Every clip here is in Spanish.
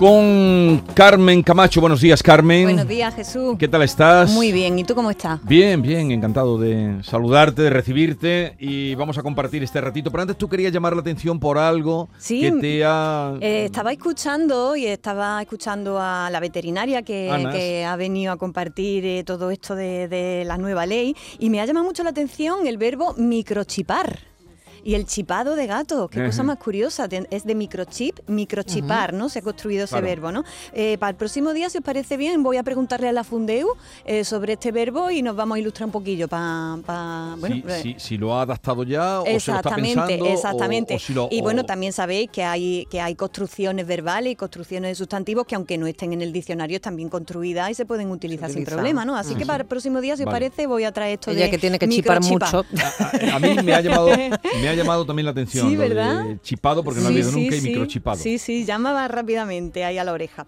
Con Carmen Camacho. Buenos días, Carmen. Buenos días, Jesús. ¿Qué tal estás? Muy bien, ¿y tú cómo estás? Bien, bien, encantado de saludarte, de recibirte y vamos a compartir este ratito. Pero antes tú querías llamar la atención por algo Sí, que te ha... Eh, estaba escuchando y estaba escuchando a la veterinaria que, ha venido a compartir eh, todo esto de, de la nueva ley y me ha llamado mucho la atención el verbo microchipar. Y el chipado de gato, qué cosa más curiosa, es de microchip, microchipar, ¿no? Se ha construido ese Claro. verbo, ¿no? Eh, para el próximo día, si os parece bien, voy a preguntarle a la Fundeu eh, sobre este verbo y nos vamos a ilustrar un poquillo para... bueno, si, eh, si- si lo ha adaptado ya o se lo está Exactamente, pensando. o- exactamente. o si lo- y bueno, también sabéis que hay, que hay construcciones verbales y construcciones de sustantivos que aunque no estén en el diccionario están bien construidas y se pueden utilizar sin problema, ¿no? Así que para el próximo día, si os parece, voy a traer esto Ella de que tiene que chipar mucho. A, a mí me ha llamado, me ha llamado también la atención. Sí, lo de ¿verdad? chipado porque no ha habido sí, nunca y sí. microchipado. Sí, sí, llamaba rápidamente ahí a la oreja.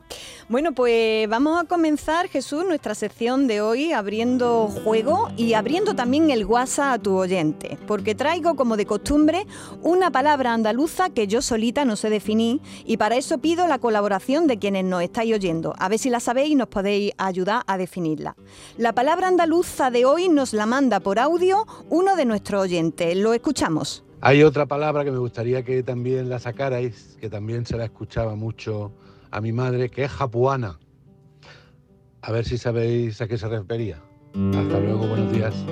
Bueno, pues vamos a comenzar, Jesús, nuestra sección de hoy abriendo juego y abriendo también el WhatsApp a tu oyente, porque traigo como de costumbre una palabra andaluza que yo solita no sé definir y para eso pido la colaboración de quienes nos estáis oyendo. A ver si la sabéis y nos podéis ayudar a definirla. La palabra andaluza de hoy nos la manda por audio uno de nuestros oyentes. Lo escuchamos. Hay otra palabra que me gustaría que también la sacarais, que también se la escuchaba mucho a mi madre, que es japuana. A ver si sabéis a qué se refería. Hasta luego, buenos días.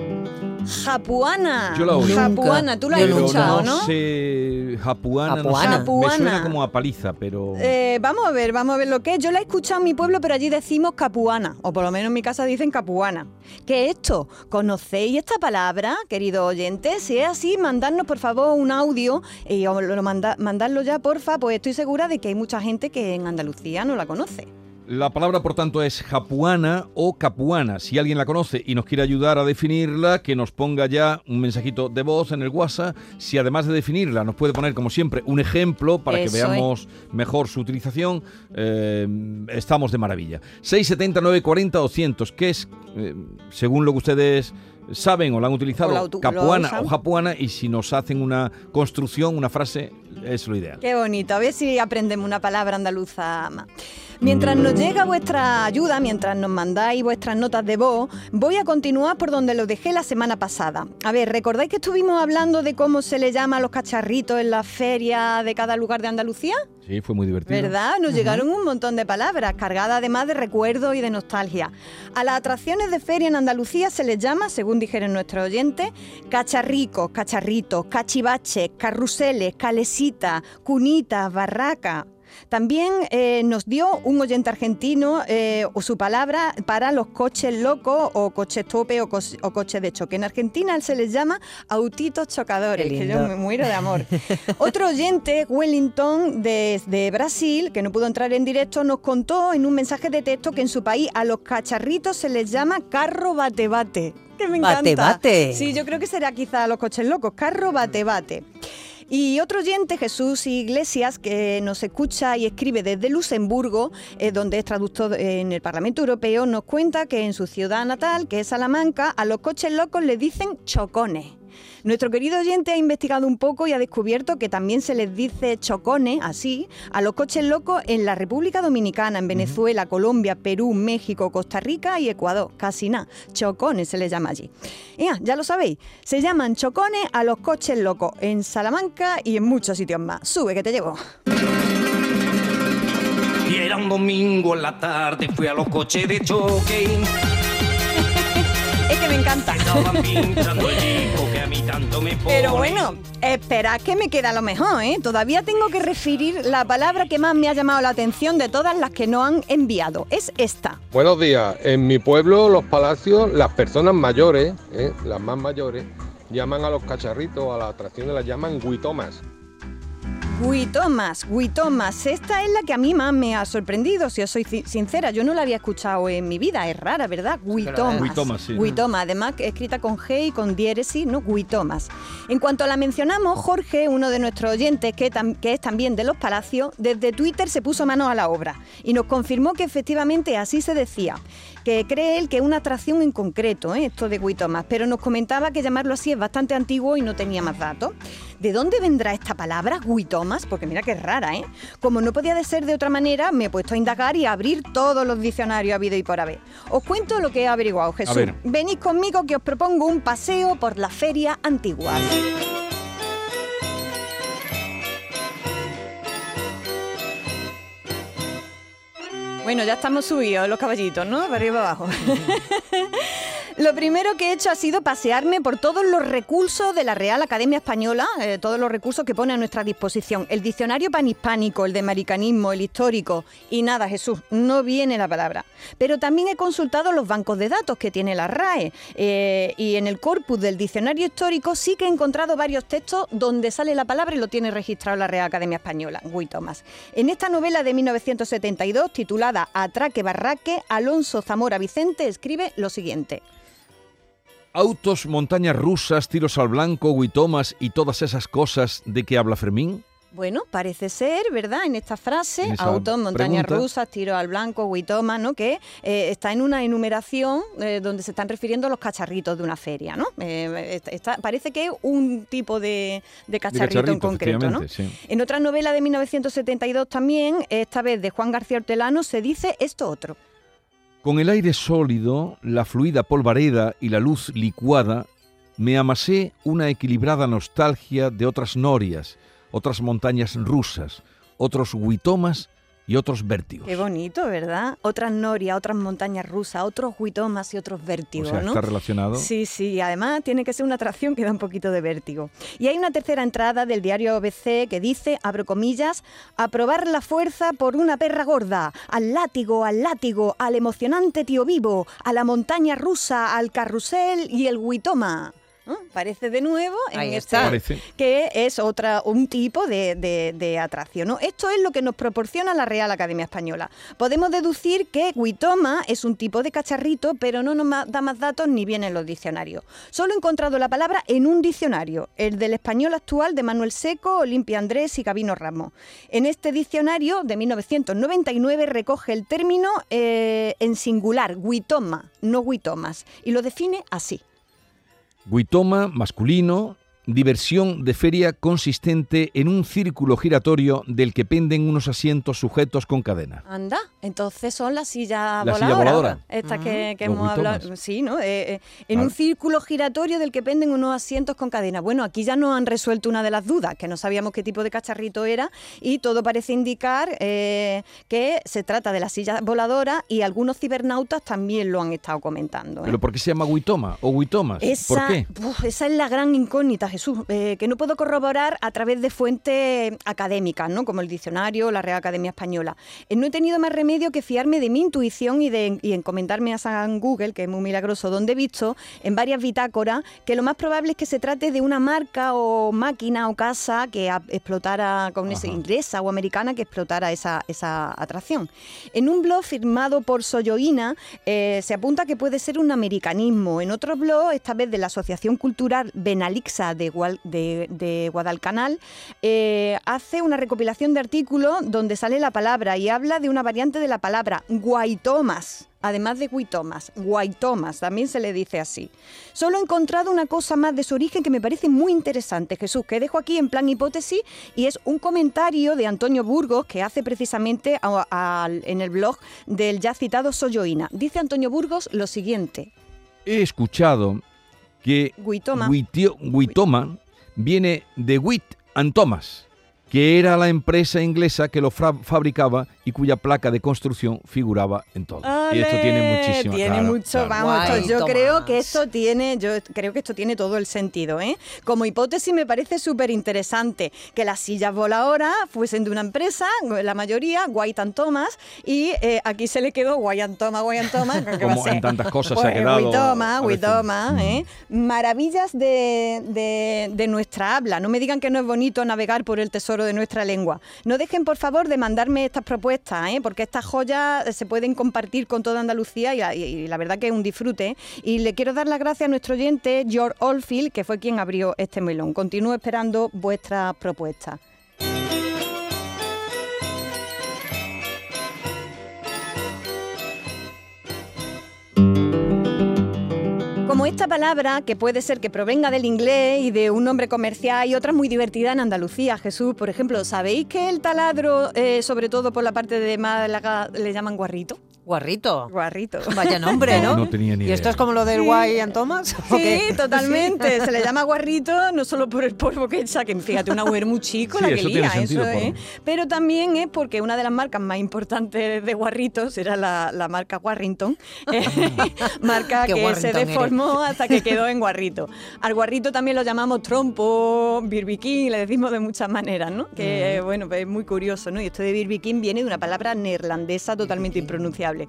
Japuana. Yo la oí. Japuana, tú la has escuchado, no ¿no? sé, japuana, no sé. Japuana. Me suena como a paliza, pero... Eh, vamos a ver, vamos a ver lo que es. Yo la he escuchado en mi pueblo, pero allí decimos capuana, o por lo menos en mi casa dicen capuana. ¿Qué es esto? ¿Conocéis esta palabra, querido oyente? Si es así, mandadnos por favor un audio y os lo manda, mandadlo ya, porfa, pues estoy segura de que hay mucha gente que en Andalucía no la conoce. La palabra, por tanto, es japuana o capuana. Si alguien la conoce y nos quiere ayudar a definirla, que nos ponga ya un mensajito de voz en el WhatsApp. Si además de definirla nos puede poner, como siempre, un ejemplo para Eso que es. veamos mejor su utilización, eh, estamos de maravilla. 670 940 200, que es, eh, según lo que ustedes saben o la han utilizado, O la capuana o japuana, y si nos hacen una construcción, una frase, es lo ideal. Qué bonito, a ver si aprendemos una palabra andaluza más. Mientras nos llega vuestra ayuda, mientras nos mandáis vuestras notas de voz, voy a continuar por donde lo dejé la semana pasada. A ver, ¿recordáis que estuvimos hablando de cómo se le llama a los cacharritos en la feria de cada lugar de Andalucía? Sí, fue muy divertido. ¿Verdad? Nos llegaron un montón de palabras, cargadas además de recuerdos y de nostalgia. A las atracciones de feria en Andalucía se les llama, según dijeron nuestros oyentes, cacharricos, cacharritos, cachivaches, carruseles, calesitas, cunitas, barracas. También eh, nos dio un oyente argentino eh, o su palabra para los coches locos o coches tope o, coches de choque. En Argentina se les llama autitos chocadores, que yo me muero de amor. Otro oyente, Wellington, desde Brasil, que no pudo entrar en directo, nos contó en un mensaje de texto que en su país a los cacharritos se les llama carro bate-bate. Que me encanta. Bate-bate. Sí, yo creo que será quizá a los coches locos, carro bate-bate. Y otro oyente, Jesús Iglesias, que nos escucha y escribe desde Luxemburgo, eh, donde es traductor en el Parlamento Europeo, nos cuenta que en su ciudad natal, que es Salamanca, a los coches locos le dicen chocones. Nuestro querido oyente ha investigado un poco y ha descubierto que también se les dice chocones, así, a los coches locos en la República Dominicana, en Venezuela, Colombia, Perú, México, Costa Rica y Ecuador. Casi nada. Chocones se les llama allí. Ya, ya lo sabéis. Se llaman chocones a los coches locos en Salamanca y en muchos sitios más. Sube que te llevo. Y era un domingo en la tarde, fui a los coches de choque. Que me encanta. Pero bueno, esperad que me queda lo mejor, ¿eh? Todavía tengo que referir la palabra que más me ha llamado la atención de todas las que no han enviado. Es esta. Buenos días. En mi pueblo, los palacios, las personas mayores, ¿eh? las más mayores, llaman a los cacharritos, a las atracciones las llaman guitomas. Huitomas, Huitomas. Esta es la que a mí más me ha sorprendido, si os soy sincera. Yo no la había escuchado en mi vida, es rara, ¿verdad? Huitomas. Huitomas, sí. Huitoma, además escrita con G y con diéresis, ¿no? Huitomas. En cuanto la mencionamos, Jorge, uno de nuestros oyentes, que, que es también de los Palacios, desde Twitter se puso manos a la obra y nos confirmó que efectivamente así se decía. Que cree él que es una atracción en concreto, ¿eh? esto de Huitomas, pero nos comentaba que llamarlo así es bastante antiguo y no tenía más datos. ¿De dónde vendrá esta palabra, Huitomas? Porque mira que es rara, ¿eh? Como no podía de ser de otra manera, me he puesto a indagar y a abrir todos los diccionarios habido y por haber. Os cuento lo que he averiguado, Jesús. Venid conmigo que os propongo un paseo por la feria antigua. Bueno, ya estamos subidos los caballitos, ¿no? Para arriba y abajo. Lo primero que he hecho ha sido pasearme por todos los recursos de la Real Academia Española, eh, todos los recursos que pone a nuestra disposición. El diccionario panhispánico, el de americanismo, el histórico. Y nada, Jesús, no viene la palabra. Pero también he consultado los bancos de datos que tiene la RAE. eh, y en el corpus del diccionario histórico sí que he encontrado varios textos donde sale la palabra y lo tiene registrado la Real Academia Española. Guy Thomas. En esta novela de 1972, titulada Atraque Barraque, Alonso Zamora Vicente escribe lo siguiente. Autos, montañas rusas, tiros al blanco, huitomas y todas esas cosas de que habla Fermín. Bueno, parece ser, ¿verdad? En esta frase, En autos, montañas pregunta. rusas, tiro al blanco, huitoma, ¿no? Que eh, está en una enumeración eh, donde se están refiriendo a los cacharritos de una feria, ¿no? Eh, está- parece que es un tipo de, de cacharrito, en cacharrito, concreto, ¿no? sí. En otra novela de 1972 también, esta vez de Juan García Hortelano, se dice esto otro. Con el aire sólido, la fluida polvareda y la luz licuada, me amasé una equilibrada nostalgia de otras norias, otras montañas rusas, otros huitomas y otros vértigos. Qué bonito, ¿verdad? Otras norias, otras montañas rusas, otros huitomas y otros o vértigos, sea, ¿no? está relacionado. Sí, sí, además tiene que ser una atracción que da un poquito de vértigo. Y hay una tercera entrada del diario ABC que dice, abro comillas, a probar la fuerza por una perra gorda, al látigo, al látigo, al emocionante tío vivo, a la montaña rusa, al carrusel y el huitoma. ¿No? Parece de nuevo en Ahí este está. Que es otra un tipo de, de- de atracción. ¿no? Esto es lo que nos proporciona la Real Academia Española. Podemos deducir que Huitoma es un tipo de cacharrito, pero no nos da más datos ni viene en los diccionarios. Solo he encontrado la palabra en un diccionario, el del español actual de Manuel Seco, Olimpia Andrés y Gabino Ramos. En este diccionario de 1999 recoge el término eh, en singular, Huitoma, no Huitomas, y lo define así. Huitoma, masculino, diversión de feria consistente en un círculo giratorio del que penden unos asientos sujetos con cadena. Anda, entonces son las sillas La silla voladoras. voladora. Estas que, que Los hemos hablado. Sí, ¿no? Eh, eh, en Vale. un círculo giratorio del que penden unos asientos con cadena. Bueno, aquí ya nos han resuelto una de las dudas, que no sabíamos qué tipo de cacharrito era, y todo parece indicar eh, que se trata de la silla voladora y algunos cibernautas también lo han estado comentando. ¿Pero por qué se llama Huitoma o Huitomas? Esa, ¿Por qué? uf, esa es la gran incógnita, Jesús, eh, que no puedo corroborar a través de fuentes académicas, ¿no? como el diccionario, la Real Academia Española. Eh, no he tenido más remedio que fiarme de mi intuición y, de, y encomendarme a San Google, que es muy milagroso, donde he visto en varias bitácoras que lo más probable es que se trate de una marca o máquina o casa que a- explotara con esa inglesa o americana que explotara esa, esa atracción. En un blog firmado por Soyoína eh, se apunta que puede ser un americanismo. En otro blog, esta vez de la Asociación Cultural Benalixa de, De- Guadalcanal, eh, hace una recopilación de artículos donde sale la palabra y habla de una variante de la palabra guaitomas. Además de guitomas, guaitomas, también se le dice así. Solo he encontrado una cosa más de su origen que me parece muy interesante, Jesús, que dejo aquí en plan hipótesis y es un comentario de Antonio Burgos que hace precisamente en el blog del ya citado Soyoína. Dice Antonio Burgos lo siguiente. He escuchado que Huitoma. Huitio- Huitoma viene de Wheat and Thomas, que era la empresa inglesa que lo fabricaba y cuya placa de construcción figuraba en todo. y esto tiene ¡Ale! muchísima Tiene claro, mucho, claro. vamos, esto- Guay, yo Tomás. creo que esto tiene, yo creo que esto tiene todo el sentido, ¿eh? Como hipótesis me parece súper interesante que las sillas voladoras fuesen de una empresa, la mayoría, White and Thomas, y eh, aquí se le quedó White and Thomas, White and Thomas, ¿qué va a Como en tantas cosas se ha quedado, a veces. Huitoma, ¿eh? Maravillas de, de- de nuestra habla. No me digan que no es bonito navegar por el tesoro de nuestra lengua. No dejen, por favor, de mandarme estas propuestas, ¿eh? porque estas joyas eh, se pueden compartir con toda Andalucía y, y- la verdad que es un disfrute. Y le quiero dar las gracias a nuestro oyente, George Oldfield, que fue quien abrió este melón. Continúo esperando vuestras propuestas. Como esta palabra, que puede ser que provenga del inglés y de un nombre comercial y otra muy divertida en Andalucía, Jesús, por ejemplo, ¿sabéis que el taladro, eh, sobre todo por la parte de Málaga, le llaman guarrito? Guarrito. Guarrito. Vaya nombre, ¿no? No tenía ni ¿Y esto idea. es como lo del Guay and Thomas? ¿o Sí, totalmente. Se le llama guarrito no solo por el polvo que echa, que fíjate, una mujer muy chico Sí, la que eso lía, tiene sentido, eso, por- ¿eh? Pero también es porque una de las marcas más importantes de guarritos era la, la marca Warrington, eh, marca que se eres. deformó hasta que quedó en guarrito. Al guarrito también lo llamamos trompo, birbiquín, le decimos de muchas maneras, ¿no? Que bueno, pues es muy curioso, ¿no? Y esto de birbiquín viene de una palabra neerlandesa totalmente impronunciable.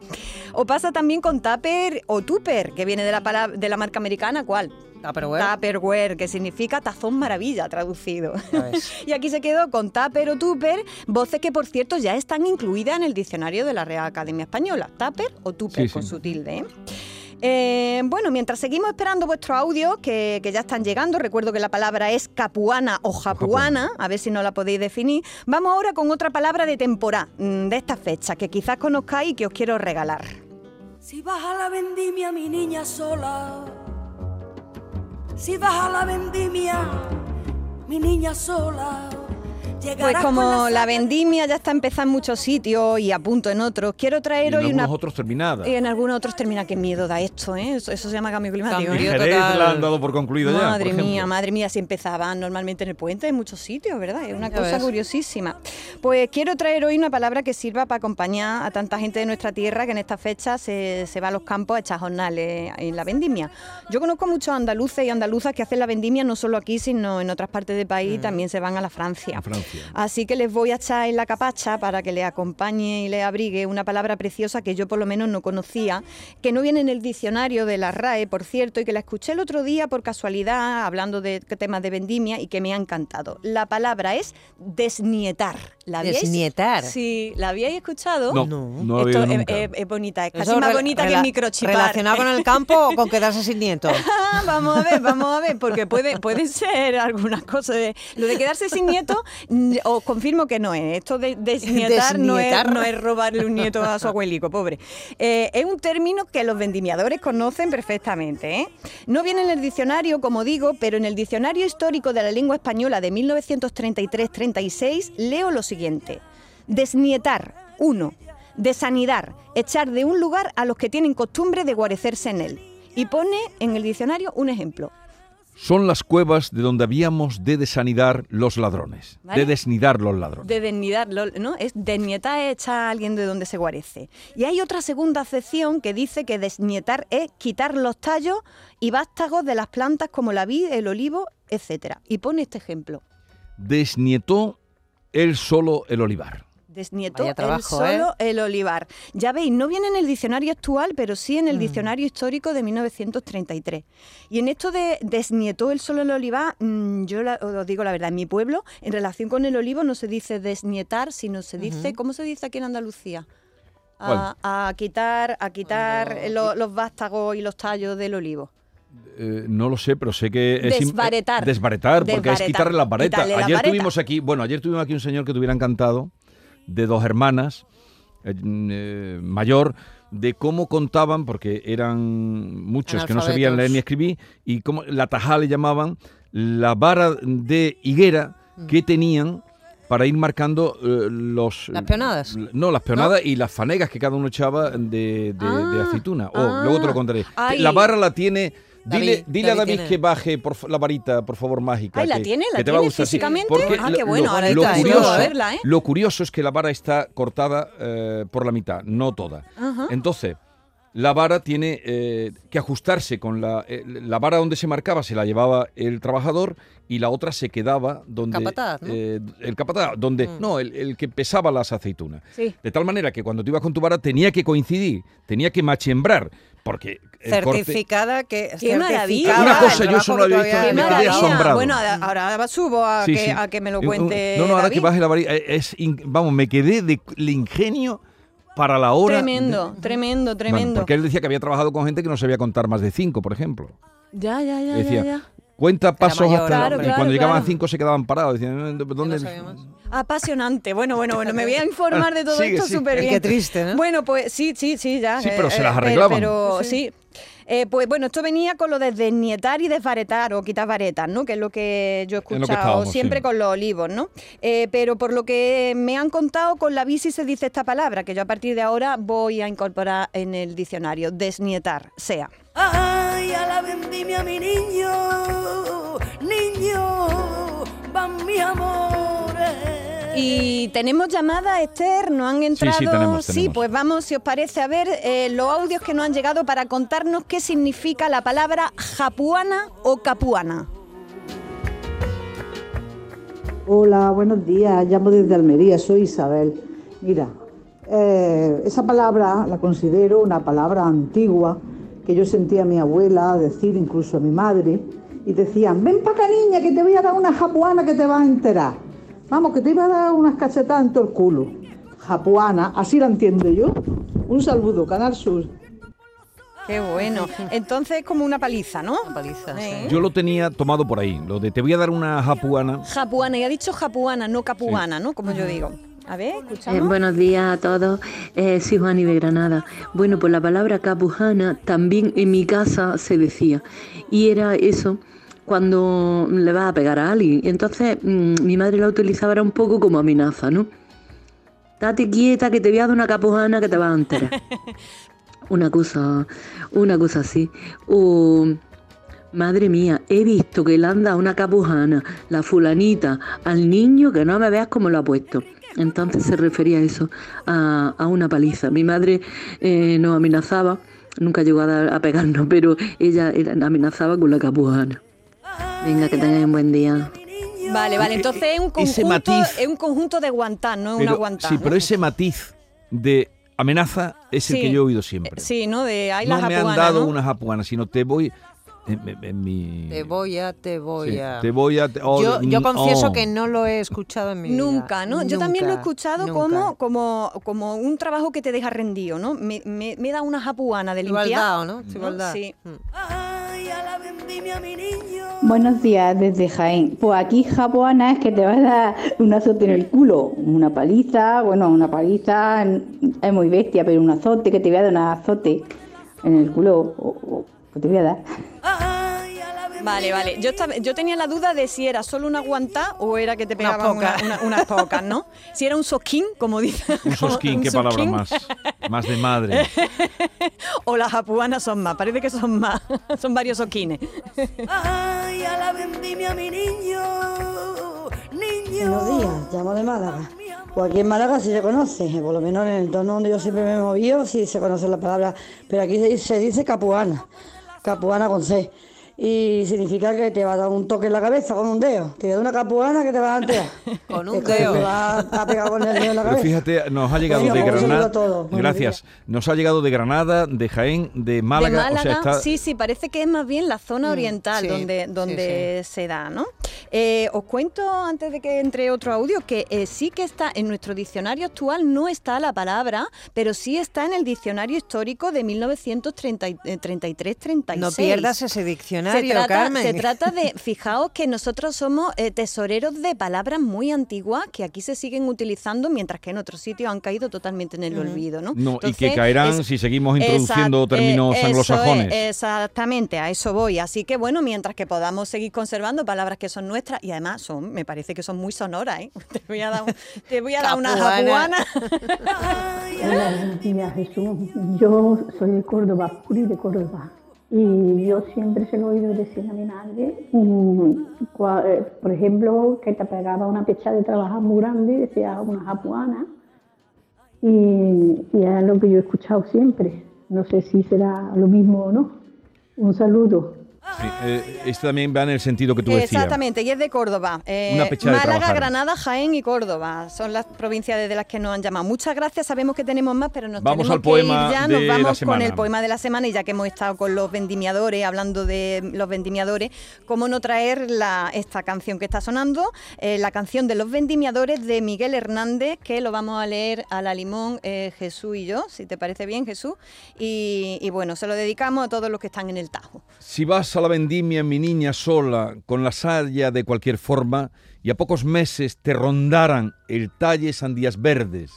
O pasa también con tupper o tupper, que viene de la, palabra, de la marca americana, ¿cuál? Tupperware. Tupperware, que significa tazón maravilla traducido. Y aquí se quedó con tupper o tupper, voces que por cierto ya están incluidas en el diccionario de la Real Academia Española. Tupper o tupper Sí, con sí. su tilde. ¿eh? Eh, bueno, mientras seguimos esperando vuestros audios, que, que ya están llegando, recuerdo que la palabra es capuana o japuana, a ver si no la podéis definir, vamos ahora con otra palabra de temporada, mm, de esta fecha, que quizás conozcáis y que os quiero regalar. Si vas a la vendimia, mi niña sola. Si vas a la vendimia, mi niña sola. Pues como la vendimia ya está empezada en muchos sitios y a punto en otros, quiero Y en traer hoy algunos una... otros terminada. Y en algunos otros termina, qué miedo da esto, ¿eh? Eso, eso se llama cambio climático. En ¿eh? La han dado por concluido ya. por Madre mía, madre mía, si empezaban normalmente en el puente en muchos sitios, ¿verdad? Es una Ya cosa ves. curiosísima. Pues quiero traer hoy una palabra que sirva para acompañar a tanta gente de nuestra tierra que en esta fecha se, se va a los campos a echar jornales en la vendimia. Yo conozco muchos andaluces y andaluzas que hacen la vendimia no solo aquí, sino en otras partes del país, también se van a la Francia. En Francia. Así que les voy a echar en la capacha para que le acompañe y le abrigue una palabra preciosa que yo por lo menos no conocía, que no viene en el diccionario de la RAE, por cierto, y que la escuché el otro día por casualidad, hablando de temas de vendimia y que me ha encantado. La palabra es desnietar. ¿La habíais- Desnietar. Sí, ¿la habíais escuchado? No, No. no, Esto es, nunca. es- es bonita, es Eso casi más bonita que el microchipar. ¿Relacionado con el campo o con quedarse sin nietos? Vamos a ver, vamos a ver, porque puede, puede ser algunas cosas. de- lo de quedarse sin nieto, os confirmo que no es. Esto de desnietar, No, es, Desnietar. no es robarle un nieto a su abuelico, pobre. Eh, es un término que los vendimiadores conocen perfectamente. ¿eh? No viene en el diccionario, como digo, pero en el diccionario histórico de la lengua española de 1933-36 leo lo siguiente. Desnietar, 1. Desanidar, echar de un lugar a los que tienen costumbre de guarecerse en él. Y pone en el diccionario un ejemplo. Son las cuevas de donde habíamos de desanidar los ladrones. ¿Vale? De desnidar los ladrones. De desnidar, ¿no? Es desnietar es echar a alguien de donde se guarece. Y hay otra segunda acepción que dice que desnietar es quitar los tallos y vástagos de las plantas como la vid, el olivo, etcétera. Y pone este ejemplo. Desnietó él solo el olivar. Desnietó Vaya él trabajo, ¿eh? solo el olivar. Ya veis, no viene en el diccionario actual, pero sí en el diccionario histórico de 1933. Y en esto de desnietó él solo el olivar, mm, yo la- os digo la verdad, en mi pueblo, en relación con el olivo, no se dice desnietar, sino se dice, ¿cómo se dice aquí en Andalucía? A, a quitar, a quitar lo- los vástagos y los tallos del olivo. Eh, no lo sé, pero sé que es eh, desvaretar, porque es quitarle la vareta. Quitarle la ayer vareta. tuvimos aquí, bueno, ayer tuvimos aquí un señor que te hubiera encantado, de dos hermanas, eh, eh, mayor, de cómo contaban, porque eran muchos que no sabían leer ni escribir, y cómo la tajá le llamaban la vara de higuera Mm. que tenían para ir marcando eh, los... ¿Las peonadas? No, las peonadas y las fanegas que cada uno echaba de, de- de Ah, aceituna. Oh, ah. luego te lo contaré. Ay. La vara la tiene... Dile, David, dile a David David tiene. que baje por la varita, por favor, mágica. Ay, ¿la que- tiene? ¿La que te va a tiene gustar, físicamente? Porque Ah, lo- qué bueno, lo- ahora lo está, curioso, a verla, ¿eh? lo curioso es que la vara está cortada eh, por la mitad, no toda. Entonces, la vara tiene eh, que ajustarse con la, eh, la vara donde se marcaba, se la llevaba el trabajador y la otra se quedaba donde... Capataz, ¿no? eh, el capataz, donde... Mm. No, el, el que pesaba las aceitunas. Sí. De tal manera que cuando tú ibas con tu vara tenía que coincidir, tenía que machembrar, porque Certificada que Qué maravilla. Una cosa, yo eso no lo he que visto, me no quedé asombrado. Bueno, ahora subo a, Sí, que, sí. a que me lo cuente. No, no, ahora que David. baje la varilla, es, in- vamos, me quedé de el ingenio para la hora. Tremendo, tremendo, Bueno, tremendo. porque él decía que había trabajado con gente que no sabía contar más de cinco, por ejemplo. Ya, ya, ya, Decía, ya, ya. Cuenta pasos mayor, hasta. Claro, y claro, cuando llegaban claro. a cinco se quedaban parados. Decían, ¿dónde? más. Apasionante. Bueno, bueno, bueno, me voy a informar de todo Sigue, esto súper bien. qué triste, ¿no? Bueno, pues sí, sí, sí, ya. Sí, pero se las eh, arreglaban. Pero sí. Eh, pues bueno, esto venía con lo de desnietar y desvaretar o quitar varetas, ¿no? Que es lo que yo he escuchado siempre sí. con los olivos, ¿no? Eh, pero por lo que me han contado, con la bici se dice esta palabra, que yo a partir de ahora voy a incorporar en el diccionario, desnietar, sea. Ay, a la vendimia, mi niño, niño, van mis amores. Y tenemos llamada, Esther, nos han entrado. sí, tenemos, Sí, tenemos. pues vamos, si os parece, a ver eh, los audios que nos han llegado para contarnos qué significa la palabra japuana o capuana. Hola, buenos días. Llamo desde Almería, soy Isabel. Mira, eh, esa palabra la considero una palabra antigua que yo sentía a mi abuela decir, incluso a mi madre, y decían, ven para acá niña, que te voy a dar una japuana que te vas a enterar. Vamos, que te iba a dar unas cachetadas en todo el culo. Japuana, así la entiendo yo. Un saludo, Canal Sur. Qué bueno. Entonces es como una paliza, ¿no? Una paliza, sí. Yo lo tenía tomado por ahí. Lo de te voy a dar una japuana. Japuana, y ha dicho japuana, no capuana, ¿no? Como yo digo. A ver, escuchamos. Eh, buenos días a todos, eh, soy Juani de Granada. Bueno, pues la palabra capujana también en mi casa se decía y era eso cuando le vas a pegar a alguien. Entonces mm, mi madre la utilizaba era un poco como amenaza, ¿no? Date quieta que te voy a dar una capujana que te vas a enterar. Una cosa, una cosa así. O Madre mía, he visto que le han dado una capujana, la fulanita, al niño que no me veas cómo lo ha puesto. Entonces se refería a eso, a, a una paliza. Mi madre eh, nos amenazaba, nunca llegó a, dar- a pegarnos, pero ella era- amenazaba con la capujana. Venga, que tengáis un buen día. Vale, vale. Entonces es un Ese conjunto, matiz- es un conjunto de guantán, no es una guantán. sí, pero ese matiz de amenaza es el Sí. que yo he oído siempre. Sí, ¿no? De ahí no la me han dado ¿no? una japuana, sino te voy. En, en- en mi. Te voy a, te voy sí, a. te voy a. te- oh, yo, yo mm, confieso oh. que no lo he escuchado en mi vida. Nunca, ¿no? Yo también lo he escuchado nunca. como, como, como un trabajo que te deja rendido, ¿no? Me, me, me da una japuana de limpiar. Igualdad, ¿no? Igualdad. Sí. Mm. Buenos días desde Jaén. Pues aquí japuana es que te vas a dar un azote en el culo, una paliza, bueno, una paliza es muy bestia, pero un azote que te voy a dar un azote en el culo, o, que te voy a dar. Vale, vale. Yo, estaba- yo tenía la duda de si era solo una guantá o era que te Unas pegaban una- pocas. una- unas pocas, ¿no? Si era un sosquín, como dice. Un sosquín, un qué palabra más. Más de madre. O las japuanas son más, parece que son más. son varios sosquines. Ay, a la vendimia, mi niño, niño. Buenos días, llamo de Málaga. Pues aquí en Málaga sí se conoce, por lo menos en el entorno donde yo siempre me he movido, sí se conoce la palabra, pero aquí se dice, se dice capuana, capuana con C. Y significa que te va a dar un toque en la cabeza con un dedo. Te da una capuana que te va a enterar. Con un dedo. Te va a pegar con el dedo en la Pero cabeza. fíjate, nos ha llegado de pues un saludo Granada. Buenos Gracias. Nos ha llegado de Granada, de Jaén, de Málaga. de Málaga, o sea, está, sí, sí, parece que es más bien la zona Mm, oriental sí, donde, sí, donde se da, ¿no? Eh, os cuento, antes de que entre otro audio, que eh, sí que está en nuestro diccionario actual, no está la palabra, pero sí está en el diccionario histórico de 1933-36. No pierdas ese se diccionario, trata, Carmen. se trata de, fijaos que nosotros somos eh, tesoreros de palabras muy antiguas que aquí se siguen utilizando, mientras que en otros sitios han caído totalmente en el olvido, ¿no? No, y que caerán es- si seguimos introduciendo Exact- términos eh, anglosajones. es, exactamente, a eso voy. Así que bueno, mientras que podamos seguir conservando palabras que son nuestras y además son, me parece que son muy sonoras, ¿eh? Te voy a dar, un- te voy a dar una japuana. Hola, Jesús. Yo soy de Córdoba, Puri de Córdoba. Y yo siempre se lo he oído decir a mi madre, mm, eh, por ejemplo, que te pegaba una pecha de trabajar muy grande, decía una japuana. Y, es lo que yo he escuchado siempre. No sé si será lo mismo o no. Un saludo. Sí, eh, este también va en el sentido que tú decías. Exactamente, y es de Córdoba. Eh, Una Málaga. Granada, Jaén y Córdoba. Son las provincias desde las que nos han llamado. Muchas gracias, sabemos que tenemos más, pero nos Vamos tenemos al que poema ir ya. de Nos la vamos con el poema de la semana y ya que hemos estado con los vendimiadores, hablando de los vendimiadores, ¿cómo no traer la, esta canción que está sonando? Eh, la canción de los vendimiadores de Miguel Hernández, que lo vamos a leer a la limón eh, Jesús y yo, si te parece bien, Jesús. Y, y bueno, se lo dedicamos a todos los que están en el Tajo. Si vas a la vendimia, mi niña sola, con la saya de cualquier forma, y a pocos meses te rondaran el talle sandías verdes,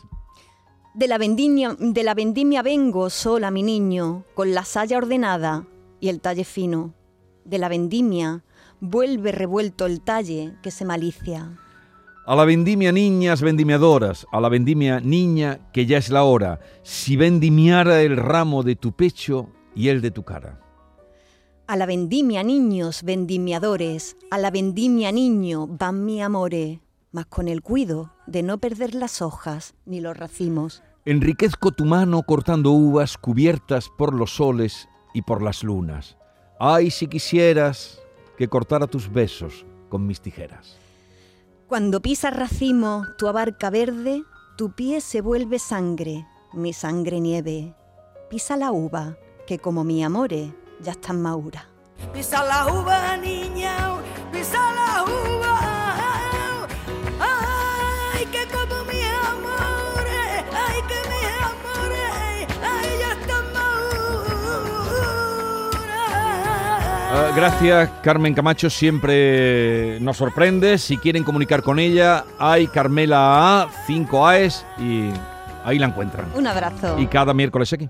De la, vendimia, de la vendimia vengo sola, mi niño, con la saya ordenada y el talle fino. De la vendimia vuelve revuelto el talle que se malicia. A la vendimia niñas vendimiadoras, a la vendimia niña que ya es la hora, si vendimiara el ramo de tu pecho y el de tu cara. A la vendimia niños vendimiadores, a la vendimia niño van mi amore, mas con el cuido de no perder las hojas ni los racimos. Enriquezco tu mano cortando uvas cubiertas por los soles y por las lunas. Ay, si quisieras que cortara tus besos con mis tijeras. Cuando pisas racimo tu abarca verde, tu pie se vuelve sangre, mi sangre nieve. Pisa la uva, que como mi amore ya está madura. Pisa la uva, niña, pisa la uva. Ay, que como mi amor, ay, que mi amor, ay, ya está madura. Ah, gracias, Carmen Camacho, siempre nos sorprende. Si quieren comunicar con ella, hay Carmela A, 5 AES y ahí la encuentran. Un abrazo. Y cada miércoles aquí.